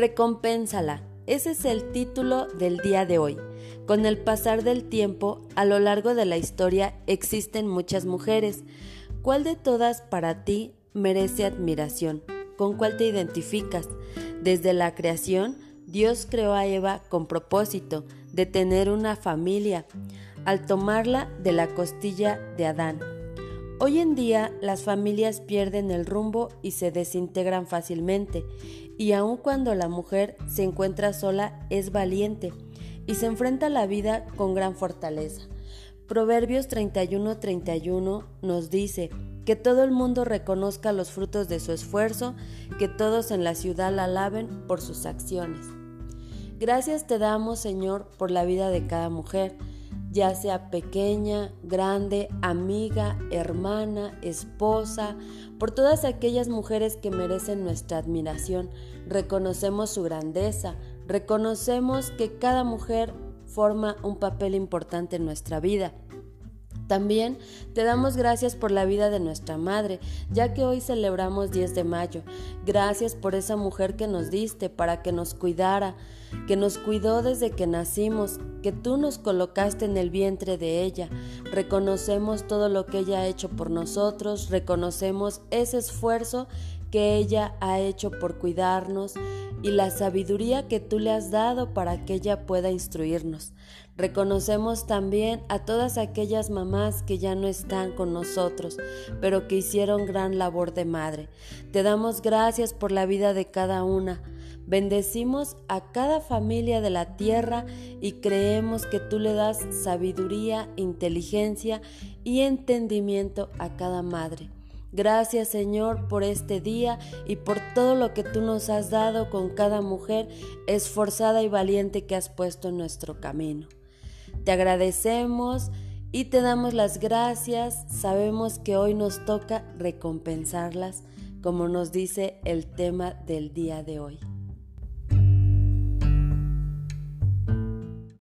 Recompénsala. Ese es el título del día de hoy. Con el pasar del tiempo, a lo largo de la historia existen muchas mujeres. ¿Cuál de todas para ti merece admiración? ¿Con cuál te identificas? Desde la creación, Dios creó a Eva con propósito de tener una familia, al tomarla de la costilla de Adán. Hoy en día las familias pierden el rumbo y se desintegran fácilmente, y aun cuando la mujer se encuentra sola es valiente y se enfrenta a la vida con gran fortaleza. Proverbios 31:31 nos dice que todo el mundo reconozca los frutos de su esfuerzo, que todos en la ciudad la alaben por sus acciones. Gracias te damos, Señor, por la vida de cada mujer ya sea pequeña, grande, amiga, hermana, esposa, por todas aquellas mujeres que merecen nuestra admiración. Reconocemos su grandeza, reconocemos que cada mujer forma un papel importante en nuestra vida. También te damos gracias por la vida de nuestra madre, ya que hoy celebramos 10 de mayo. Gracias por esa mujer que nos diste para que nos cuidara, que nos cuidó desde que nacimos, que tú nos colocaste en el vientre de ella. Reconocemos todo lo que ella ha hecho por nosotros, reconocemos ese esfuerzo que ella ha hecho por cuidarnos y la sabiduría que tú le has dado para que ella pueda instruirnos. Reconocemos también a todas aquellas mamás que ya no están con nosotros, pero que hicieron gran labor de madre. Te damos gracias por la vida de cada una. Bendecimos a cada familia de la tierra y creemos que tú le das sabiduría, inteligencia y entendimiento a cada madre. Gracias Señor por este día y por todo lo que tú nos has dado con cada mujer esforzada y valiente que has puesto en nuestro camino. Te agradecemos y te damos las gracias. Sabemos que hoy nos toca recompensarlas, como nos dice el tema del día de hoy.